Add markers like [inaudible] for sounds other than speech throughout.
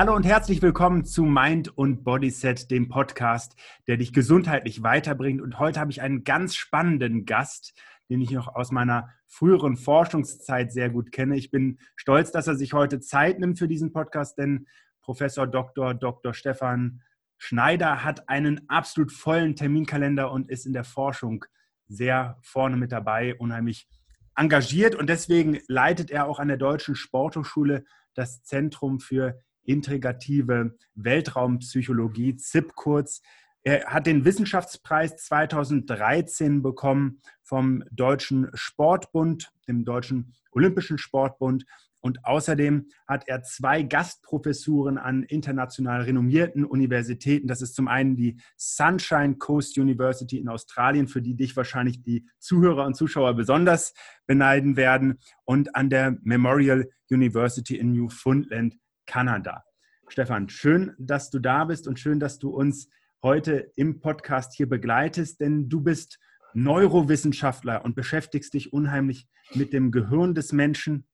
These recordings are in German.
Hallo und herzlich willkommen zu Mind und Bodyset, dem Podcast, der dich gesundheitlich weiterbringt. Und heute habe ich einen ganz spannenden Gast, den ich noch aus meiner früheren Forschungszeit sehr gut kenne. Ich bin stolz, dass er sich heute Zeit nimmt für diesen Podcast, denn Professor Dr. Dr. Stefan Schneider hat einen absolut vollen Terminkalender und ist in der Forschung sehr vorne mit dabei, unheimlich engagiert und deswegen leitet er auch an der Deutschen Sporthochschule das Zentrum für integrative Weltraumpsychologie, ZIP kurz. Er hat den Wissenschaftspreis 2013 bekommen vom Deutschen Sportbund, dem Deutschen Olympischen Sportbund. Und außerdem hat er zwei Gastprofessuren an international renommierten Universitäten. Das ist zum einen die Sunshine Coast University in Australien, für die dich wahrscheinlich die Zuhörer und Zuschauer besonders beneiden werden, und an der Memorial University in Newfoundland, Kanada. Stefan, schön, dass du da bist und schön, dass du uns heute im Podcast hier begleitest, denn du bist Neurowissenschaftler und beschäftigst dich unheimlich mit dem Gehirn des Menschen.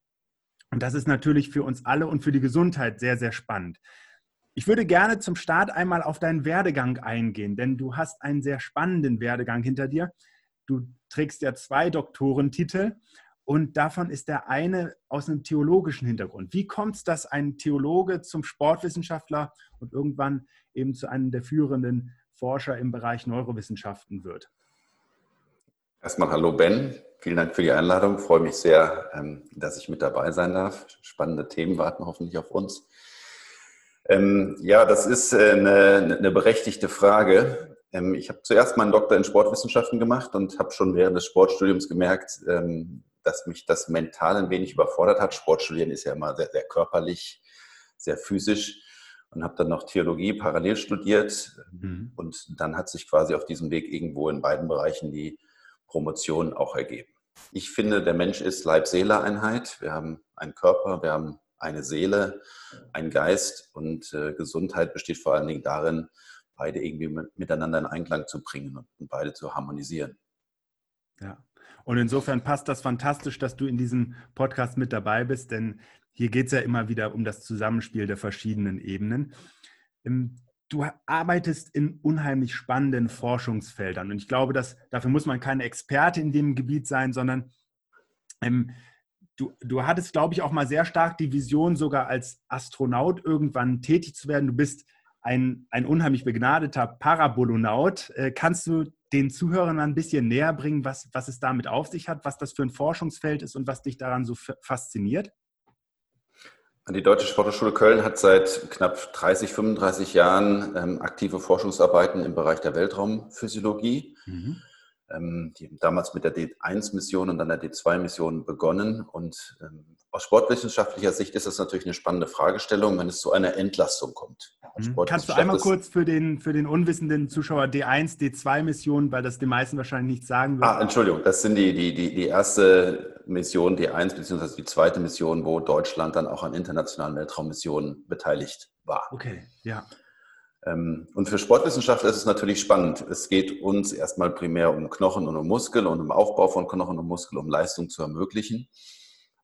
Und das ist natürlich für uns alle und für die Gesundheit sehr, sehr spannend. Ich würde gerne zum Start einmal auf deinen Werdegang eingehen, denn du hast einen sehr spannenden Werdegang hinter dir. Du trägst ja zwei Doktorentitel und davon ist der eine aus einem theologischen Hintergrund. Wie kommt es, dass ein Theologe zum Sportwissenschaftler und irgendwann eben zu einem der führenden Forscher im Bereich Neurowissenschaften wird? Erstmal hallo Ben, vielen Dank für die Einladung. Ich freue mich sehr, ähm, dass ich mit dabei sein darf. Spannende Themen warten hoffentlich auf uns. Ähm, ja, das ist äh, eine, eine berechtigte Frage. Ähm, ich habe zuerst meinen Doktor in Sportwissenschaften gemacht und habe schon während des Sportstudiums gemerkt, dass mich das mental ein wenig überfordert hat. Sportstudieren ist ja immer sehr, sehr körperlich, sehr physisch und habe dann noch Theologie parallel studiert. Mhm. Und dann hat sich quasi auf diesem Weg irgendwo in beiden Bereichen die Promotion auch ergeben. Ich finde, der Mensch ist Leib-Seele-Einheit. Wir haben einen Körper, wir haben eine Seele, einen Geist und äh, Gesundheit besteht vor allen Dingen darin, beide irgendwie miteinander in Einklang zu bringen und beide zu harmonisieren. Ja, und insofern passt das fantastisch, dass du in diesem Podcast mit dabei bist, denn hier geht es ja immer wieder um das Zusammenspiel der verschiedenen Ebenen. Ähm, du arbeitest in unheimlich spannenden Forschungsfeldern und ich glaube, dass dafür muss man keine Experte in dem Gebiet sein, sondern ähm, du, du hattest, glaube ich, auch mal sehr stark die Vision, sogar als Astronaut irgendwann tätig zu werden. Du bist ein, ein unheimlich begnadeter Parabolonaut. Äh, kannst du den Zuhörern ein bisschen näher bringen, was, was es damit auf sich hat, was das für ein Forschungsfeld ist und was dich daran so fasziniert? Die Deutsche Sporthochschule Köln hat seit knapp 30, 35 Jahren ähm, aktive Forschungsarbeiten im Bereich der Weltraumphysiologie. Mhm. Ähm, die haben damals mit der D1-Mission und dann der D2-Mission begonnen und ähm, aus sportwissenschaftlicher Sicht ist das natürlich eine spannende Fragestellung, wenn es zu einer Entlastung kommt. Mhm. Kannst du einmal kurz für den, für den unwissenden Zuschauer D1, D2-Mission, weil das den meisten wahrscheinlich nicht sagen wird? Ah, Entschuldigung, das sind die, die, die, die erste Mission D1 beziehungsweise die zweite Mission, wo Deutschland dann auch an internationalen Weltraummissionen beteiligt war. Okay, ja. Ähm, und für Sportwissenschaftler ist es natürlich spannend. Es geht uns erstmal primär um Knochen und um Muskel und um Aufbau von Knochen und Muskel, um Leistung zu ermöglichen.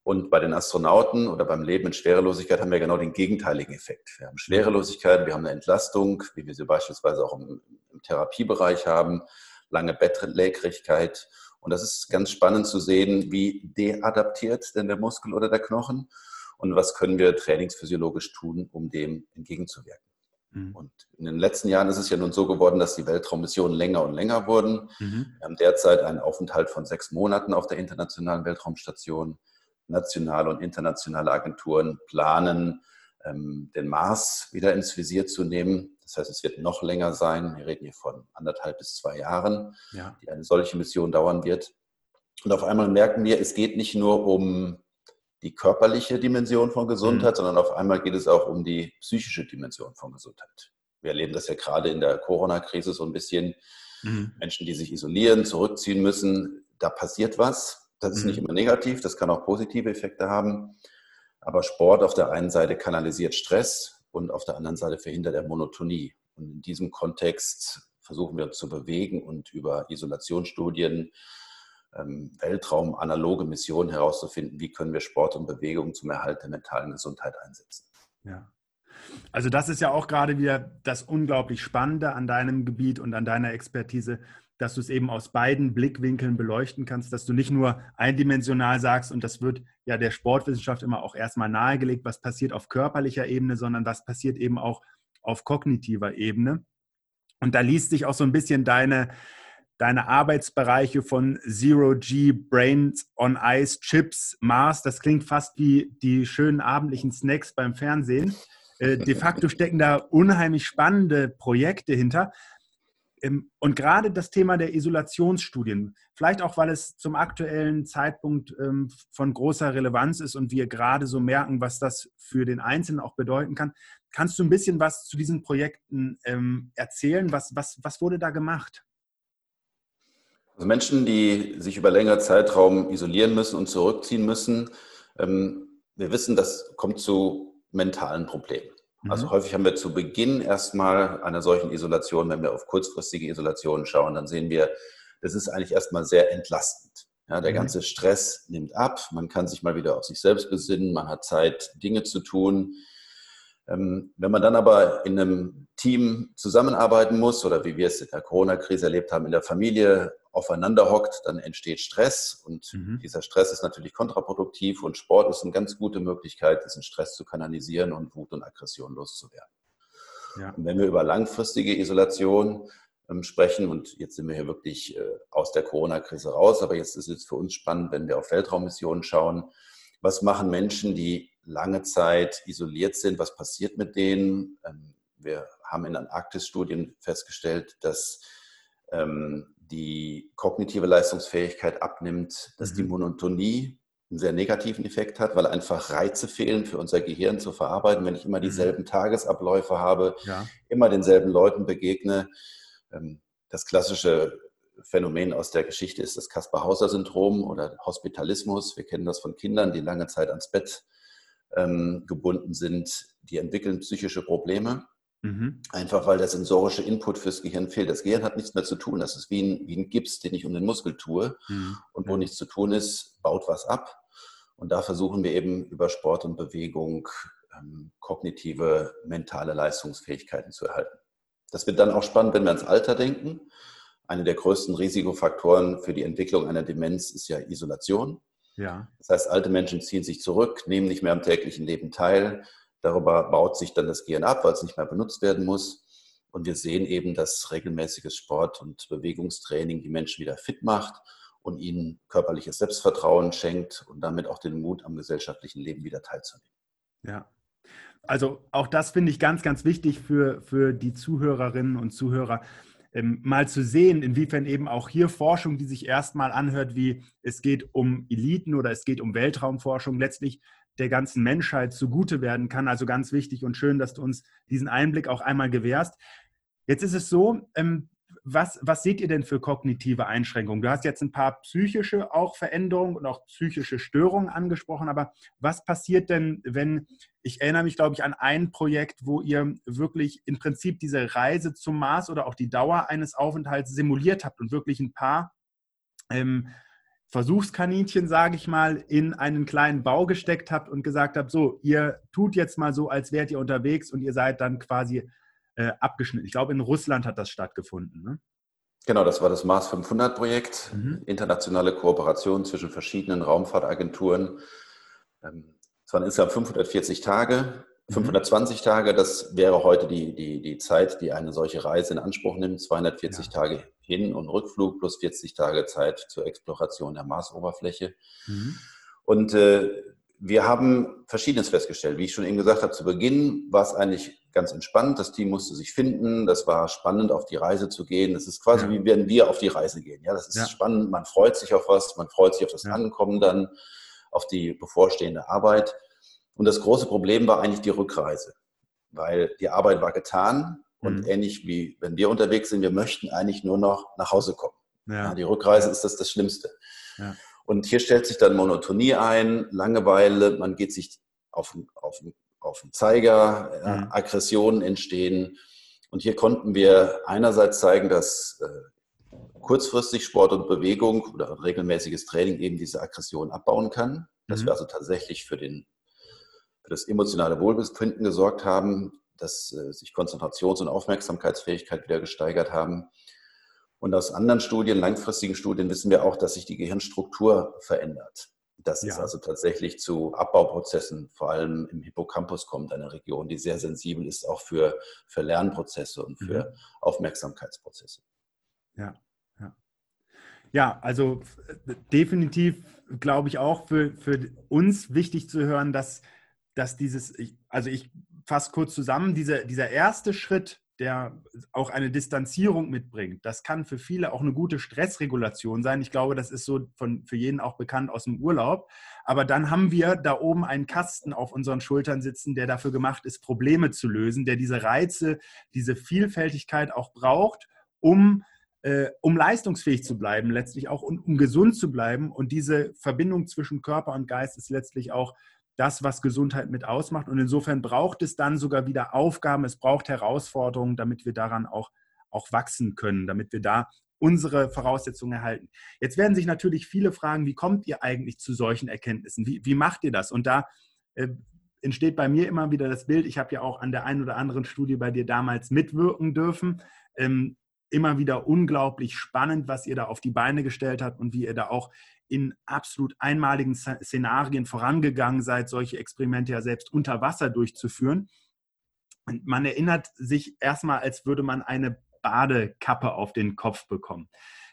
Und bei den Astronauten oder beim Leben in Schwerelosigkeit haben wir genau den gegenteiligen Effekt. Wir haben Schwerelosigkeit, wir haben eine Entlastung, wie wir sie beispielsweise auch im, im Therapiebereich haben, lange Bettlägerigkeit. Und das ist ganz spannend zu sehen, wie deadaptiert denn der Muskel oder der Knochen und was können wir trainingsphysiologisch tun, um dem entgegenzuwirken. Mhm. Und in den letzten Jahren ist es ja nun so geworden, dass die Weltraummissionen länger und länger wurden. Mhm. Wir haben derzeit einen Aufenthalt von sechs Monaten auf der Internationalen Weltraumstation nationale und internationale Agenturen planen, ähm, den Mars wieder ins Visier zu nehmen. Das heißt, es wird noch länger sein. Wir reden hier von anderthalb bis zwei Jahren, ja. die eine solche Mission dauern wird. Und auf einmal merken wir, es geht nicht nur um die körperliche Dimension von Gesundheit, mhm. sondern auf einmal geht es auch um die psychische Dimension von Gesundheit. Wir erleben das ja gerade in der Corona-Krise so ein bisschen. Mhm. Menschen, die sich isolieren, zurückziehen müssen, da passiert was. Das ist nicht mhm. immer negativ, das kann auch positive Effekte haben. Aber Sport auf der einen Seite kanalisiert Stress und auf der anderen Seite verhindert er Monotonie. Und in diesem Kontext versuchen wir uns zu bewegen und über Isolationsstudien, ähm, Weltraum, analoge Missionen herauszufinden, wie können wir Sport und Bewegung zum Erhalt der mentalen Gesundheit einsetzen. Ja. Also das ist ja auch gerade wieder das unglaublich Spannende an deinem Gebiet und an deiner Expertise, dass du es eben aus beiden Blickwinkeln beleuchten kannst, dass du nicht nur eindimensional sagst, und das wird ja der Sportwissenschaft immer auch erstmal nahegelegt, was passiert auf körperlicher Ebene, sondern was passiert eben auch auf kognitiver Ebene. Und da liest sich auch so ein bisschen deine, deine Arbeitsbereiche von Zero G, Brains on Ice, Chips, Mars. Das klingt fast wie die schönen abendlichen Snacks beim Fernsehen. Äh, de facto stecken da unheimlich spannende Projekte hinter. Ähm, und gerade das Thema der Isolationsstudien, vielleicht auch, weil es zum aktuellen Zeitpunkt ähm, von großer Relevanz ist und wir gerade so merken, was das für den Einzelnen auch bedeuten kann. Kannst du ein bisschen was zu diesen Projekten ähm, erzählen? Was, was, was wurde da gemacht? Also Menschen, die sich über längere Zeitraum isolieren müssen und zurückziehen müssen, wir wissen, das kommt zu mentalen Problemen. Also mhm. häufig haben wir zu Beginn erstmal einer solchen Isolation, wenn wir auf kurzfristige Isolationen schauen, dann sehen wir, das ist eigentlich erstmal sehr entlastend. Ja, der mhm. ganze Stress nimmt ab, man kann sich mal wieder auf sich selbst besinnen, man hat Zeit, Dinge zu tun. Ähm, wenn man dann aber in einem Team zusammenarbeiten muss oder wie wir es in der Corona-Krise erlebt haben, in der Familie aufeinander hockt, dann entsteht Stress und mhm. dieser Stress ist natürlich kontraproduktiv und Sport ist eine ganz gute Möglichkeit, diesen Stress zu kanalisieren und Wut und Aggression loszuwerden. Ja. Und wenn wir über langfristige Isolation ähm, sprechen und jetzt sind wir hier wirklich äh, aus der Corona-Krise raus, aber jetzt ist es für uns spannend, wenn wir auf Weltraummissionen schauen, was machen Menschen, die lange Zeit isoliert sind, was passiert mit denen? Ähm, wir haben in Antarktis-Studien festgestellt, dass ähm, die kognitive Leistungsfähigkeit abnimmt, dass mhm. die Monotonie einen sehr negativen Effekt hat, weil einfach Reize fehlen für unser Gehirn zu verarbeiten. Wenn ich immer mhm. dieselben mhm. Tagesabläufe habe, ja. immer denselben Leuten begegne. Ähm, das klassische Phänomen aus der Geschichte ist das Kaspar-Hauser-Syndrom oder Hospitalismus. Wir kennen das von Kindern, die lange Zeit ans Bett ähm, gebunden sind. Die entwickeln psychische Probleme. Mhm. Einfach weil der sensorische Input fürs Gehirn fehlt. Das Gehirn hat nichts mehr zu tun. Das ist wie ein, wie ein Gips, den ich um den Muskel tue. Mhm. Und wo nichts zu tun ist, baut was ab. Und da versuchen wir eben über Sport und Bewegung ähm, kognitive, mentale Leistungsfähigkeiten zu erhalten. Das wird dann auch spannend, wenn wir ans Alter denken. Einer der größten Risikofaktoren für die Entwicklung einer Demenz ist ja Isolation. Ja. Das heißt, alte Menschen ziehen sich zurück, nehmen nicht mehr am täglichen Leben teil, Darüber baut sich dann das Gehirn ab, weil es nicht mehr benutzt werden muss. Und wir sehen eben, dass regelmäßiges Sport- und Bewegungstraining die Menschen wieder fit macht und ihnen körperliches Selbstvertrauen schenkt und damit auch den Mut, am gesellschaftlichen Leben wieder teilzunehmen. Ja. Also auch das finde ich ganz, ganz wichtig für, für die Zuhörerinnen und Zuhörer, ähm, mal zu sehen, inwiefern eben auch hier Forschung, die sich erstmal anhört, wie es geht um Eliten oder es geht um Weltraumforschung, letztlich der ganzen Menschheit zugute werden kann. Also ganz wichtig und schön, dass du uns diesen Einblick auch einmal gewährst. Jetzt ist es so, ähm, was, was seht ihr denn für kognitive Einschränkungen? Du hast jetzt ein paar psychische auch Veränderungen und auch psychische Störungen angesprochen, aber was passiert denn, wenn, ich erinnere mich, glaube ich, an ein Projekt, wo ihr wirklich im Prinzip diese Reise zum Mars oder auch die Dauer eines Aufenthalts simuliert habt und wirklich ein paar ähm, Versuchskaninchen, sage ich mal, in einen kleinen Bau gesteckt habt und gesagt habt, so, ihr tut jetzt mal so, als wärt ihr unterwegs und ihr seid dann quasi äh, abgeschnitten. Ich glaube, in Russland hat das stattgefunden. Ne? Genau, das war das Mars 500 Projekt, mhm. internationale Kooperation zwischen verschiedenen Raumfahrtagenturen. Ähm, es waren insgesamt 540 Tage, 520 mhm. Tage, das wäre heute die, die, die Zeit, die eine solche Reise in Anspruch nimmt. 240 ja. Tage hin- und Rückflug plus 40 Tage Zeit zur Exploration der Marsoberfläche. Mhm. Und äh, wir haben Verschiedenes festgestellt. Wie ich schon eben gesagt habe, zu Beginn war es eigentlich ganz entspannt. Das Team musste sich finden. Das war spannend, auf die Reise zu gehen. Das ist quasi, ja. wie wenn wir auf die Reise gehen. Ja, das ist ja. spannend. Man freut sich auf was. Man freut sich auf das ja. Ankommen dann, auf die bevorstehende Arbeit. Und das große Problem war eigentlich die Rückreise, weil die Arbeit war getan. Und mhm. ähnlich wie wenn wir unterwegs sind, wir möchten eigentlich nur noch nach Hause kommen. Die Rückreise ist das das Schlimmste. Ja. Und hier stellt sich dann Monotonie ein, Langeweile, man geht sich auf, auf, auf den Zeiger, mhm. Aggressionen entstehen. Und hier konnten wir einerseits zeigen, dass äh, kurzfristig Sport und Bewegung oder regelmäßiges Training eben diese Aggression abbauen kann. Dass mhm. wir also tatsächlich für, den, für das emotionale Wohlbefinden gesorgt haben dass äh, sich Konzentrations- und Aufmerksamkeitsfähigkeit wieder gesteigert haben. Und aus anderen Studien, langfristigen Studien, wissen wir auch, dass sich die Gehirnstruktur verändert. Dass ja. es also tatsächlich zu Abbauprozessen, vor allem im Hippocampus kommt, eine Region, die sehr sensibel ist, auch für, für Lernprozesse und für mhm. Aufmerksamkeitsprozesse. Ja, ja. Ja, also definitiv glaube ich auch für, für uns wichtig zu hören, dass, dass dieses, also ich fasse kurz zusammen, dieser, dieser erste Schritt, der auch eine Distanzierung mitbringt, das kann für viele auch eine gute Stressregulation sein. Ich glaube, das ist so von, für jeden auch bekannt aus dem Urlaub. Aber dann haben wir da oben einen Kasten auf unseren Schultern sitzen, der dafür gemacht ist, Probleme zu lösen, der diese Reize, diese Vielfältigkeit auch braucht, um äh, um leistungsfähig zu bleiben, letztlich auch und um gesund zu bleiben. Und diese Verbindung zwischen Körper und Geist ist letztlich auch das, was Gesundheit mit ausmacht. Und insofern braucht es dann sogar wieder Aufgaben, es braucht Herausforderungen, damit wir daran auch, auch wachsen können, damit wir da unsere Voraussetzungen erhalten. Jetzt werden sich natürlich viele fragen, wie kommt ihr eigentlich zu solchen Erkenntnissen? Wie, wie macht ihr das? Und da äh, entsteht bei mir immer wieder das Bild, ich habe ja auch an der einen oder anderen Studie bei dir damals mitwirken dürfen. Ähm, immer wieder unglaublich spannend, was ihr da auf die Beine gestellt habt und wie ihr da auch in absolut einmaligen Szenarien vorangegangen seid, solche Experimente ja selbst unter Wasser durchzuführen. Und man erinnert sich erstmal, als würde man eine Badekappe auf den Kopf bekommen.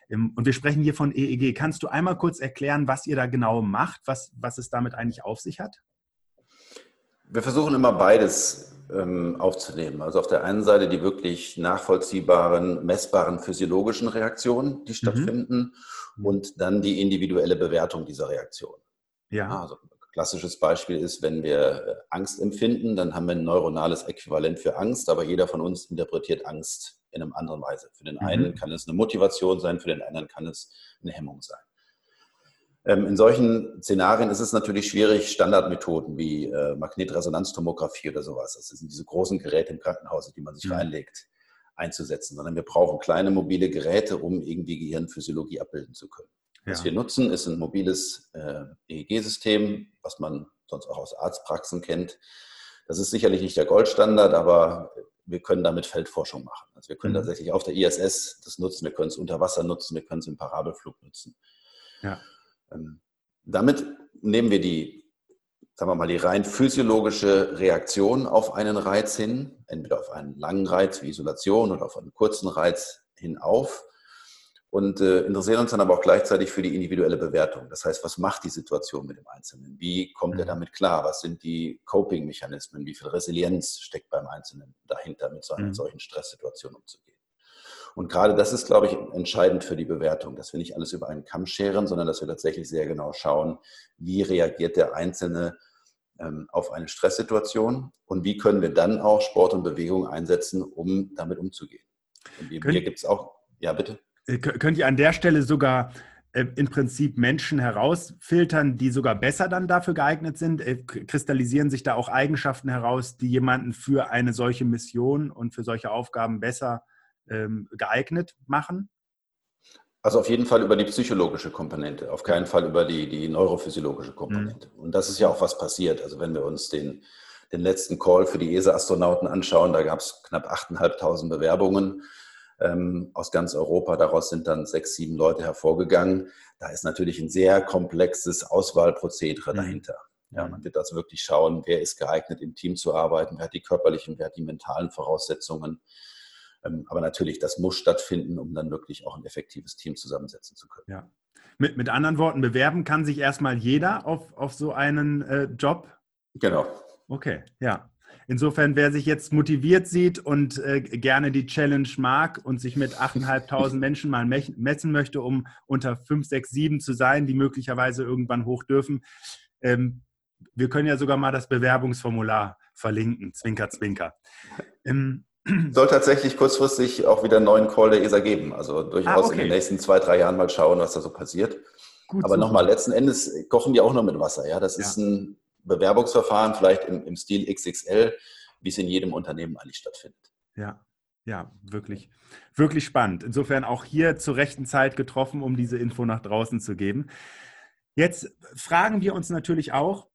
Ähm, und wir sprechen hier von EEG. Kannst du einmal kurz erklären, was ihr da genau macht, was, was es damit eigentlich auf sich hat? Wir versuchen immer beides ähm, aufzunehmen. Also auf der einen Seite die wirklich nachvollziehbaren, messbaren physiologischen Reaktionen, die mhm. stattfinden, mhm. Und dann die individuelle Bewertung dieser Reaktion. Ja. Also klassisches Beispiel ist, wenn wir äh, Angst empfinden, dann haben wir ein neuronales Äquivalent für Angst, aber jeder von uns interpretiert Angst in einer anderen Weise. Für den mhm. einen kann es eine Motivation sein, für den anderen kann es eine Hemmung sein. Ähm, in solchen Szenarien ist es natürlich schwierig, Standardmethoden wie äh, Magnetresonanztomographie oder sowas, das sind diese großen Geräte im Krankenhaus, die man sich mhm. reinlegt, einzusetzen, sondern wir brauchen kleine mobile Geräte, um irgendwie Gehirnphysiologie abbilden zu können. Ja. Was wir nutzen, ist ein mobiles äh, EEG-System, was man sonst auch aus Arztpraxen kennt. Das ist sicherlich nicht der Goldstandard, aber wir können damit Feldforschung machen. Also wir können mhm. tatsächlich auf der ISS das nutzen, wir können es unter Wasser nutzen, wir können es im Parabelflug nutzen. Ja. Ähm, damit nehmen wir die, sagen wir mal, die rein physiologische Reaktion auf einen Reiz hin, entweder auf einen langen Reiz wie Isolation oder auf einen kurzen Reiz hin auf und äh, interessieren uns dann aber auch gleichzeitig für die individuelle Bewertung. Das heißt, was macht die Situation mit dem Einzelnen? Wie kommt er mhm. damit klar? Was sind die Coping-Mechanismen? Wie viel Resilienz steckt beim Einzelnen dahinter, mit so einer mhm. solchen Stresssituation umzugehen? Und gerade das ist, glaube ich, entscheidend für die Bewertung, dass wir nicht alles über einen Kamm scheren, sondern dass wir tatsächlich sehr genau schauen, wie reagiert der Einzelne auf eine Stresssituation und wie können wir dann auch Sport und Bewegung einsetzen, um damit umzugehen. Und hier, hier gibt es auch, ja bitte. Äh, könnt ihr an der Stelle sogar äh, im Prinzip Menschen herausfiltern, die sogar besser dann dafür geeignet sind? Äh, kristallisieren sich da auch Eigenschaften heraus, die jemanden für eine solche Mission und für solche Aufgaben besser ähm, geeignet machen? Also auf jeden Fall über die psychologische Komponente, auf keinen Fall über die, die neurophysiologische Komponente. Mhm. Und das ist ja auch was passiert. Also wenn wir uns den, den letzten Call für die ESA-Astronauten anschauen, da gab es knapp 8.500 Bewerbungen ähm, aus ganz Europa. Daraus sind dann sechs, sieben Leute hervorgegangen. Da ist natürlich ein sehr komplexes Auswahlprozedere mhm. dahinter. Ja, man wird also wirklich schauen, wer ist geeignet, im Team zu arbeiten, wer hat die körperlichen, wer hat die mentalen Voraussetzungen. Ähm, aber natürlich, das muss stattfinden, um dann wirklich auch ein effektives Team zusammensetzen zu können. Ja. Mit, mit anderen Worten, bewerben kann sich erstmal jeder auf, auf so einen äh, Job? Genau. Okay, ja. Insofern, wer sich jetzt motiviert sieht und äh, gerne die Challenge mag und sich mit 8.500 [laughs] Menschen mal messen möchte, um unter 5, 6, 7 zu sein, die möglicherweise irgendwann hoch dürfen, ähm, wir können ja sogar mal das Bewerbungsformular verlinken. Zwinker, zwinker. Ähm, soll tatsächlich kurzfristig auch wieder einen neuen Call der ESA geben. Also durchaus ah, okay. in den nächsten zwei, drei Jahren mal schauen, was da so passiert. Gut, Aber nochmal, letzten Endes kochen die auch noch mit Wasser. Ja, das ja. ist ein Bewerbungsverfahren, vielleicht im, im Stil XXL, wie es in jedem Unternehmen eigentlich stattfindet. Ja, ja, wirklich, wirklich spannend. Insofern auch hier zur rechten Zeit getroffen, um diese Info nach draußen zu geben. Jetzt fragen wir uns natürlich auch,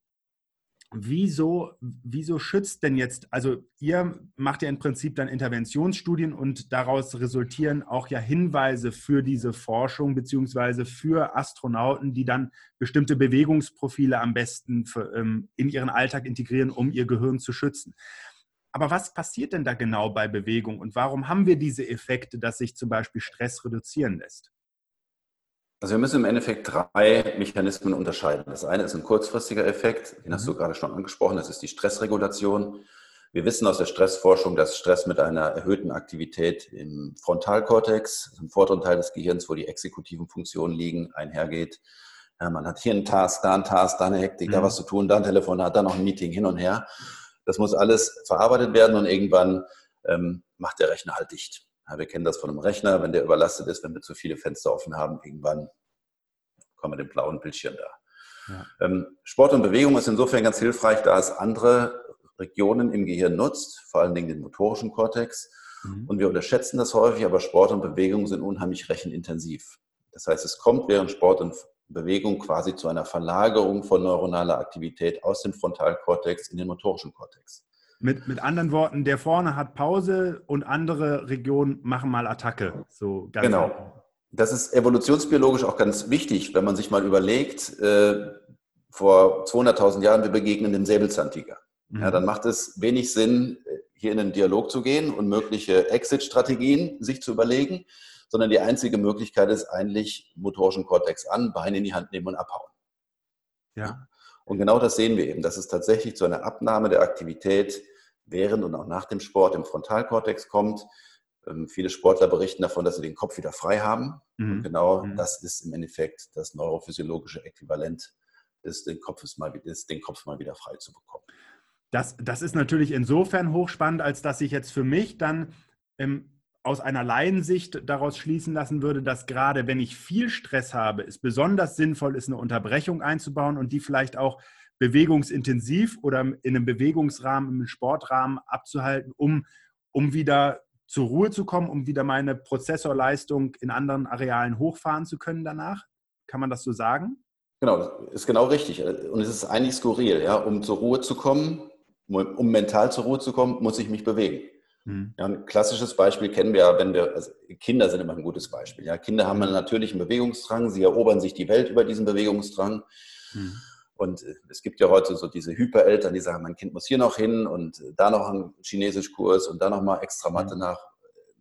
wieso, wieso schützt denn jetzt, also ihr macht ja im Prinzip dann Interventionsstudien und daraus resultieren auch ja Hinweise für diese Forschung beziehungsweise für Astronauten, die dann bestimmte Bewegungsprofile am besten für, ähm, in ihren Alltag integrieren, um ihr Gehirn zu schützen. Aber was passiert denn da genau bei Bewegung und warum haben wir diese Effekte, dass sich zum Beispiel Stress reduzieren lässt? Also wir müssen im Endeffekt drei Mechanismen unterscheiden. Das eine ist ein kurzfristiger Effekt, den hast du mhm. gerade schon angesprochen, das ist die Stressregulation. Wir wissen aus der Stressforschung, dass Stress mit einer erhöhten Aktivität im Frontalkortex, im vorderen Teil des Gehirns, wo die exekutiven Funktionen liegen, einhergeht. Ja, man hat hier einen Task, da einen Task, da eine Hektik, mhm. da was zu tun, da ein Telefonat, da noch ein Meeting hin und her. Das muss alles verarbeitet werden und irgendwann ähm, macht der Rechner halt dicht. Ja, wir kennen das von einem Rechner, wenn der überlastet ist, wenn wir zu viele Fenster offen haben, irgendwann kommen wir dem blauen Bildschirm da. Ja. Ähm, Sport und Bewegung ist insofern ganz hilfreich, da es andere Regionen im Gehirn nutzt, vor allen Dingen den motorischen Kortex. Mhm. Und wir unterschätzen das häufig, aber Sport und Bewegung sind unheimlich rechenintensiv. Das heißt, es kommt während Sport und Bewegung quasi zu einer Verlagerung von neuronaler Aktivität aus dem Frontalkortex in den motorischen Kortex. Mit, mit anderen Worten, der vorne hat Pause und andere Regionen machen mal Attacke. So genau. Einfach. Das ist evolutionsbiologisch auch ganz wichtig, wenn man sich mal überlegt, äh, vor 200.000 Jahren, wir begegnen dem Säbelzahntiger. Mhm. Ja, dann macht es wenig Sinn, hier in einen Dialog zu gehen und mögliche Exit-Strategien sich zu überlegen, sondern die einzige Möglichkeit ist eigentlich motorischen Kortex an, Beine in die Hand nehmen und abhauen. Ja. Und genau das sehen wir eben, dass es tatsächlich zu einer Abnahme der Aktivität während und auch nach dem Sport im Frontalkortex kommt. Ähm, viele Sportler berichten davon, dass sie den Kopf wieder frei haben. Mhm. Und genau mhm. das ist im Endeffekt das neurophysiologische Äquivalent des, den Kopfes mal, des, den Kopf mal wieder frei zu bekommen. Das, das ist natürlich insofern hochspannend, als dass ich jetzt für mich dann ähm, aus einer Laiensicht daraus schließen lassen würde, dass gerade wenn ich viel Stress habe, es besonders sinnvoll ist, eine Unterbrechung einzubauen und die vielleicht auch bewegungsintensiv oder in einem Bewegungsrahmen, im Sportrahmen abzuhalten, um, um wieder zur Ruhe zu kommen, um wieder meine Prozessorleistung in anderen Arealen hochfahren zu können danach? Kann man das so sagen? Genau, ist genau richtig. Und es ist eigentlich skurril. Ja? Um zur Ruhe zu kommen, um mental zur Ruhe zu kommen, muss ich mich bewegen. Hm. Ja, ein klassisches Beispiel kennen wir ja, wenn wir, also Kinder sind immer ein gutes Beispiel. Ja, Kinder haben einen natürlichen Bewegungsdrang, sie erobern sich die Welt über diesen Bewegungsdrang. Hm. Und äh, es gibt ja heute so diese Hypereltern, die sagen, mein Kind muss hier noch hin und da noch einen Chinesischkurs und da noch mal extra Mathe hm. nach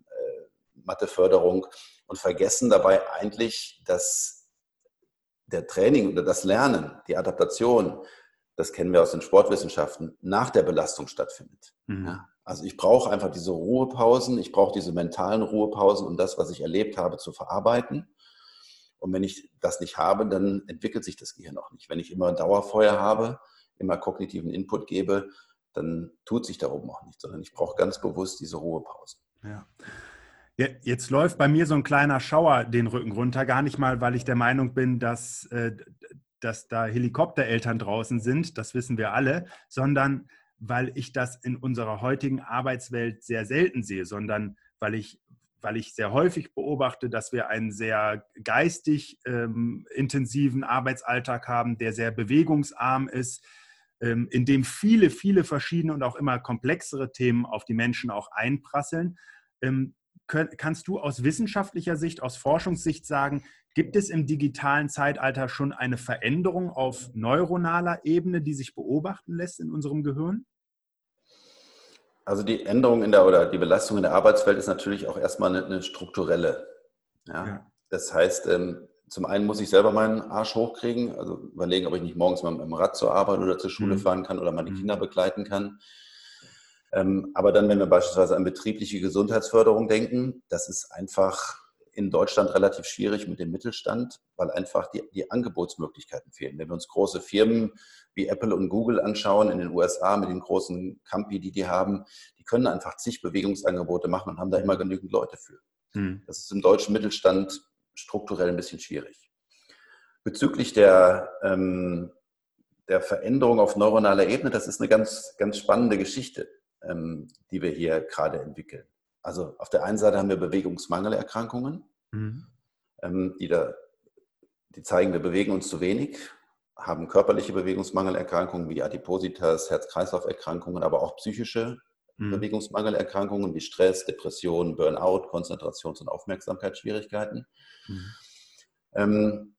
äh, Matheförderung und vergessen dabei eigentlich, dass der Training oder das Lernen, die Adaptation, das kennen wir aus den Sportwissenschaften, nach der Belastung stattfindet. Mhm. Ja, also ich brauche einfach diese Ruhepausen, ich brauche diese mentalen Ruhepausen, um das, was ich erlebt habe, zu verarbeiten. Und wenn ich das nicht habe, dann entwickelt sich das Gehirn auch nicht. Wenn ich immer Dauerfeuer habe, immer kognitiven Input gebe, dann tut sich da oben auch nichts, sondern ich brauche ganz bewusst diese Ruhepausen. Ja. Jetzt läuft bei mir so ein kleiner Schauer den Rücken runter, gar nicht mal, weil ich der Meinung bin, dass, äh, dass da Helikoptereltern draußen sind, das wissen wir alle, sondern weil ich das in unserer heutigen Arbeitswelt sehr selten sehe, sondern weil ich, weil ich sehr häufig beobachte, dass wir einen sehr geistig ähm, intensiven Arbeitsalltag haben, der sehr bewegungsarm ist, ähm, in dem viele, viele verschiedene und auch immer komplexere Themen auf die Menschen auch einprasseln. Ähm, kannst du aus wissenschaftlicher Sicht, aus Forschungssicht sagen, gibt es im digitalen Zeitalter schon eine Veränderung auf neuronaler Ebene, die sich beobachten lässt in unserem Gehirn? Also die Änderung in der oder die Belastung in der Arbeitswelt ist natürlich auch erstmal eine, eine strukturelle. Ja? ja? Das heißt, ähm, zum einen muss ich selber meinen Arsch hochkriegen, also überlegen, ob ich nicht morgens mal mit dem Rad zur Arbeit oder zur Schule mhm. fahren kann oder meine mhm. Kinder begleiten kann. Ähm, aber dann, wenn wir beispielsweise an betriebliche Gesundheitsförderung denken, das ist einfach in Deutschland relativ schwierig mit dem Mittelstand, weil einfach die, die Angebotsmöglichkeiten fehlen. Wenn wir uns große Firmen wie Apple und Google anschauen in den USA mit den großen Campi, die die haben, die können einfach zig Bewegungsangebote machen und haben da immer genügend Leute für. Hm. Das ist im deutschen Mittelstand strukturell ein bisschen schwierig. Bezüglich der, ähm, der Veränderung auf neuronaler Ebene, das ist eine ganz, ganz spannende Geschichte, ähm, die wir hier gerade entwickeln. Also auf der einen Seite haben wir Bewegungsmangelerkrankungen, mhm. ähm, die, da, die zeigen, wir bewegen uns zu wenig. haben körperliche Bewegungsmangelerkrankungen wie Adipositas, Herz-Kreislauf-Erkrankungen, aber auch psychische mhm. Bewegungsmangelerkrankungen wie Stress, Depression, Burnout, Konzentrations- und Aufmerksamkeitsschwierigkeiten. Mhm. Ähm,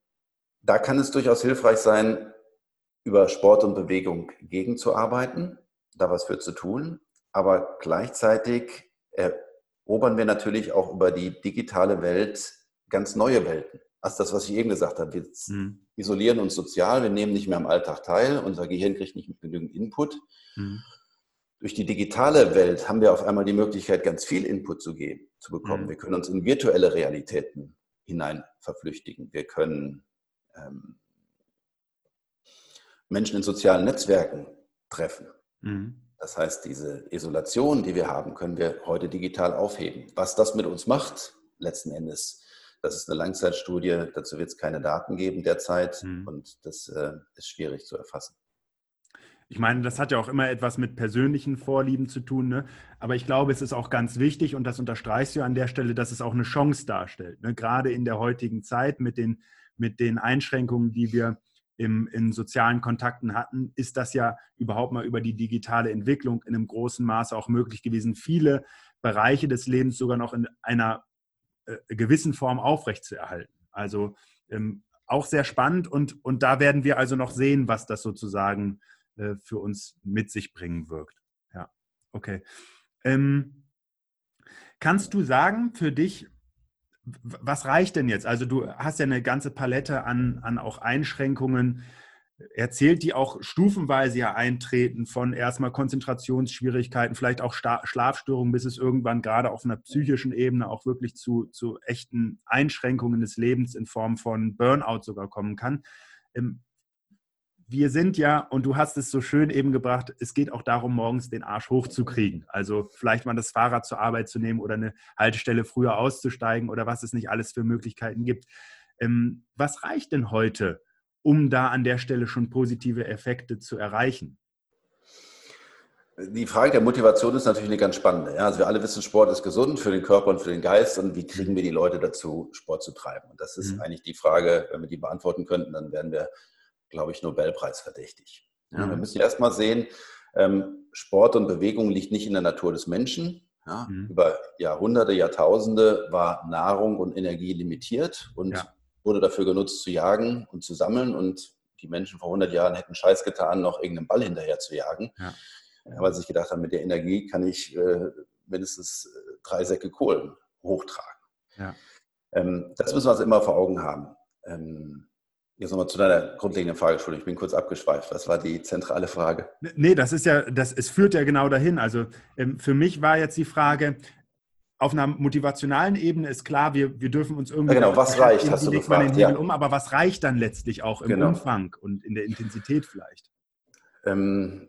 da kann es durchaus hilfreich sein, über Sport und Bewegung gegenzuarbeiten, da was für zu tun. Aber gleichzeitig erobern wir natürlich auch über die digitale Welt ganz neue Welten. Also das, was ich eben gesagt habe, wir mhm. isolieren uns sozial, wir nehmen nicht mehr am Alltag teil, unser Gehirn kriegt nicht genügend Input. Mhm. Durch die digitale Welt haben wir auf einmal die Möglichkeit, ganz viel Input zu geben, zu bekommen. Mhm. Wir können uns in virtuelle Realitäten hinein verflüchtigen. Wir können ähm, Menschen in sozialen Netzwerken treffen. Mhm. Das heißt, diese Isolation, die wir haben, können wir heute digital aufheben. Was das mit uns macht, letzten Endes, das ist eine Langzeitstudie. Dazu wird es keine Daten geben derzeit mhm. und das äh, ist schwierig zu erfassen. Ich meine, das hat ja auch immer etwas mit persönlichen Vorlieben zu tun, ne? aber ich glaube, es ist auch ganz wichtig und das unterstreichst du an der Stelle, dass es auch eine Chance darstellt. Ne? Gerade in der heutigen Zeit mit den, mit den Einschränkungen, die wir im, in sozialen Kontakten hatten, ist das ja überhaupt mal über die digitale Entwicklung in einem großen Maße auch möglich gewesen, viele Bereiche des Lebens sogar noch in einer äh, gewissen Form aufrechtzuerhalten. Also ähm, auch sehr spannend und, und da werden wir also noch sehen, was das sozusagen äh, für uns mit sich bringen wirkt. Ja, okay. Ähm, kannst du sagen für dich, was reicht denn jetzt? Also du hast ja eine ganze Palette an, an auch Einschränkungen erzählt, die auch stufenweise ja eintreten, von erstmal Konzentrationsschwierigkeiten, vielleicht auch Schlafstörungen, bis es irgendwann gerade auf einer psychischen Ebene auch wirklich zu, zu echten Einschränkungen des Lebens in Form von Burnout sogar kommen kann. Wir sind ja, und du hast es so schön eben gebracht, es geht auch darum, morgens den Arsch hochzukriegen. Also vielleicht mal das Fahrrad zur Arbeit zu nehmen oder eine Haltestelle früher auszusteigen oder was es nicht alles für Möglichkeiten gibt. Ähm, was reicht denn heute, um da an der Stelle schon positive Effekte zu erreichen? Die Frage der Motivation ist natürlich eine ganz spannende. Ja, also wir alle wissen, Sport ist gesund für den Körper und für den Geist. Und wie kriegen wir die Leute dazu, Sport zu treiben? Und das ist mhm. eigentlich die Frage, wenn wir die beantworten könnten, dann wären wir glaube ich, Nobelpreis verdächtig. Ja, mhm. Wir müssen erst mal sehen, ähm, Sport und Bewegung liegt nicht in der Natur des Menschen. Ja, mhm. Über Jahrhunderte, Jahrtausende war Nahrung und Energie limitiert und ja. wurde dafür genutzt zu jagen und zu sammeln. Und die Menschen vor 100 Jahren hätten Scheiß getan, noch irgendeinen Ball hinterher zu jagen, ja. weil sie sich gedacht haben, mit der Energie kann ich äh, mindestens äh, drei Säcke Kohlen hochtragen. Ähm, das müssen wir uns immer vor Augen haben. Ähm, Jetzt nochmal zu deiner grundlegenden Frage, Entschuldigung, ich bin kurz abgeschweift. Was war die zentrale Frage? Nee, das ist ja, das, es führt ja genau dahin. Also ähm, für mich war jetzt die Frage, auf einer motivationalen Ebene ist klar, wir, wir dürfen uns irgendwie. Ja, genau, was reicht, hast du gefragt. Ja. Um, aber was reicht dann letztlich auch im genau. Umfang und in der Intensität vielleicht? Ähm,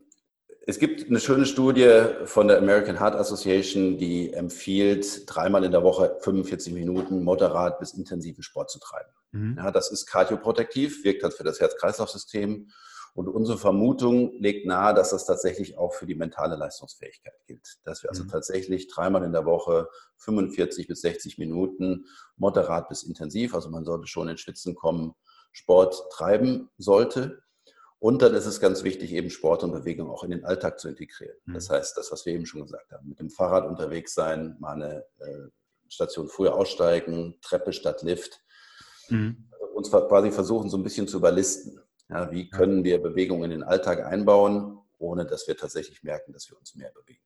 es gibt eine schöne Studie von der American Heart Association, die empfiehlt, dreimal in der Woche 45 Minuten moderat bis intensiven Sport zu treiben. Mhm. Ja, das ist kardioprotektiv, wirkt dann für das Herz-Kreislauf-System. Und unsere Vermutung legt nahe, dass das tatsächlich auch für die mentale Leistungsfähigkeit gilt. Dass wir also mhm. tatsächlich dreimal in der Woche 45 bis 60 Minuten moderat bis intensiv, also man sollte schon in Schwitzen kommen, Sport treiben sollte. Und dann ist es ganz wichtig, eben Sport und Bewegung auch in den Alltag zu integrieren. Mhm. Das heißt, das, was wir eben schon gesagt haben, mit dem Fahrrad unterwegs sein, mal eine äh, Station früher aussteigen, Treppe statt Lift. Mhm. Also uns quasi versuchen, so ein bisschen zu überlisten. Ja, wie können wir Bewegung in den Alltag einbauen, ohne dass wir tatsächlich merken, dass wir uns mehr bewegen.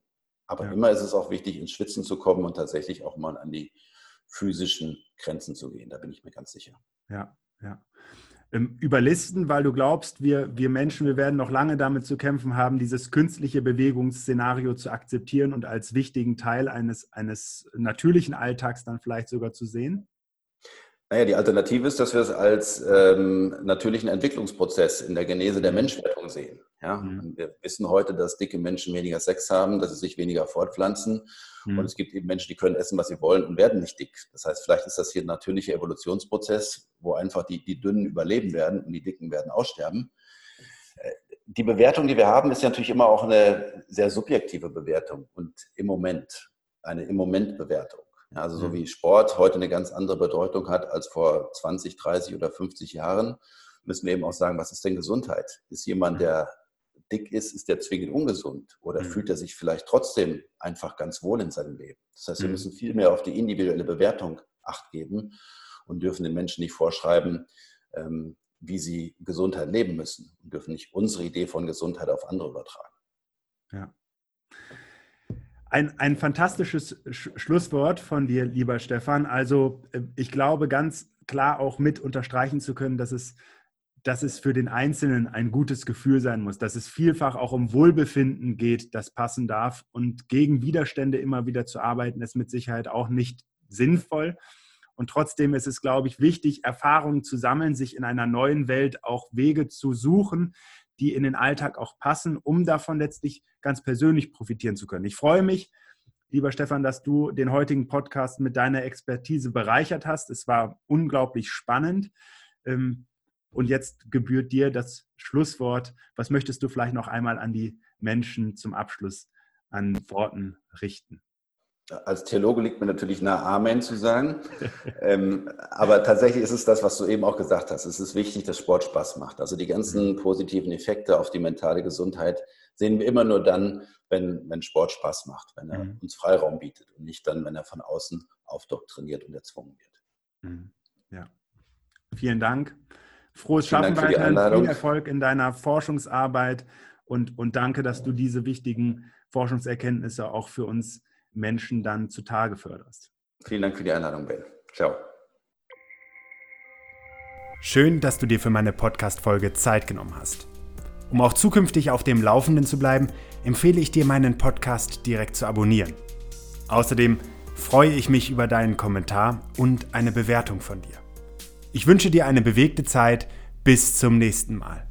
Aber ja. immer ist es auch wichtig, ins Schwitzen zu kommen und tatsächlich auch mal an die physischen Grenzen zu gehen. Da bin ich mir ganz sicher. Ja, ja. Ähm, überlisten, weil du glaubst, wir, wir Menschen, wir werden noch lange damit zu kämpfen haben, dieses künstliche Bewegungsszenario zu akzeptieren und als wichtigen Teil eines, eines natürlichen Alltags dann vielleicht sogar zu sehen? Naja, die Alternative ist, dass wir es als ähm, natürlichen Entwicklungsprozess in der Genese der Menschwertung sehen. Ja? Mhm. Wir wissen heute, dass dicke Menschen weniger Sex haben, dass sie sich weniger fortpflanzen. Mhm. Und es gibt eben Menschen, die können essen, was sie wollen und werden nicht dick. Das heißt, vielleicht ist das hier ein natürlicher Evolutionsprozess, wo einfach die, die Dünnen überleben werden und die Dicken werden aussterben. Äh, die Bewertung, die wir haben, ist ja natürlich immer auch eine sehr subjektive Bewertung und im Moment eine im Moment Bewertung. Ja, also so wie Sport heute eine ganz andere Bedeutung hat als vor 20, 30 oder 50 Jahren, müssen wir eben auch sagen, was ist denn Gesundheit? Ist jemand, der dick ist, ist der zwingend ungesund oder mhm. fühlt er sich vielleicht trotzdem einfach ganz wohl in seinem Leben? Das heißt, wir müssen viel mehr auf die individuelle Bewertung acht geben und dürfen den Menschen nicht vorschreiben, ähm, wie sie Gesundheit leben müssen und dürfen nicht unsere Idee von Gesundheit auf andere übertragen. Ja. Ein, ein fantastisches Sch Schlusswort von dir, lieber Stefan. Also äh, ich glaube ganz klar auch mit unterstreichen zu können, dass es, dass es für den Einzelnen ein gutes Gefühl sein muss, dass es vielfach auch um Wohlbefinden geht, das passen darf. Und gegen Widerstände immer wieder zu arbeiten, ist mit Sicherheit auch nicht sinnvoll. Und trotzdem ist es, glaube ich, wichtig, Erfahrungen zu sammeln, sich in einer neuen Welt auch Wege zu suchen, die in den Alltag auch passen, um davon letztlich ganz persönlich profitieren zu können. Ich freue mich, lieber Stefan, dass du den heutigen Podcast mit deiner Expertise bereichert hast. Es war unglaublich spannend. Ähm, und jetzt gebührt dir das Schlusswort. Was möchtest du vielleicht noch einmal an die Menschen zum Abschluss an Worten richten? Als Theologe liegt mir natürlich nahe, Amen zu sagen. [laughs] ähm, aber tatsächlich ist es das, was du eben auch gesagt hast. Es ist wichtig, dass Sport Spaß macht. Also die ganzen mhm. positiven Effekte auf die mentale Gesundheit sehen wir immer nur dann, wenn, wenn Sport Spaß macht, wenn er mhm. uns Freiraum bietet und nicht dann, wenn er von außen aufdoktriniert und erzwungen wird. Mhm. Ja. Vielen Dank. Frohes Vielen Schaffen Dank weiterhin, viel Erfolg in deiner Forschungsarbeit und, und danke, dass du diese wichtigen Forschungserkenntnisse auch für uns Menschen dann zutage förderst. Vielen Dank für die Einladung, Ben. Ciao. Schön, dass du dir für meine Podcast-Folge Zeit genommen hast. Um auch zukünftig auf dem Laufenden zu bleiben, empfehle ich dir, meinen Podcast direkt zu abonnieren. Außerdem freue ich mich über deinen Kommentar und eine Bewertung von dir. Ich wünsche dir eine bewegte Zeit. Bis zum nächsten Mal.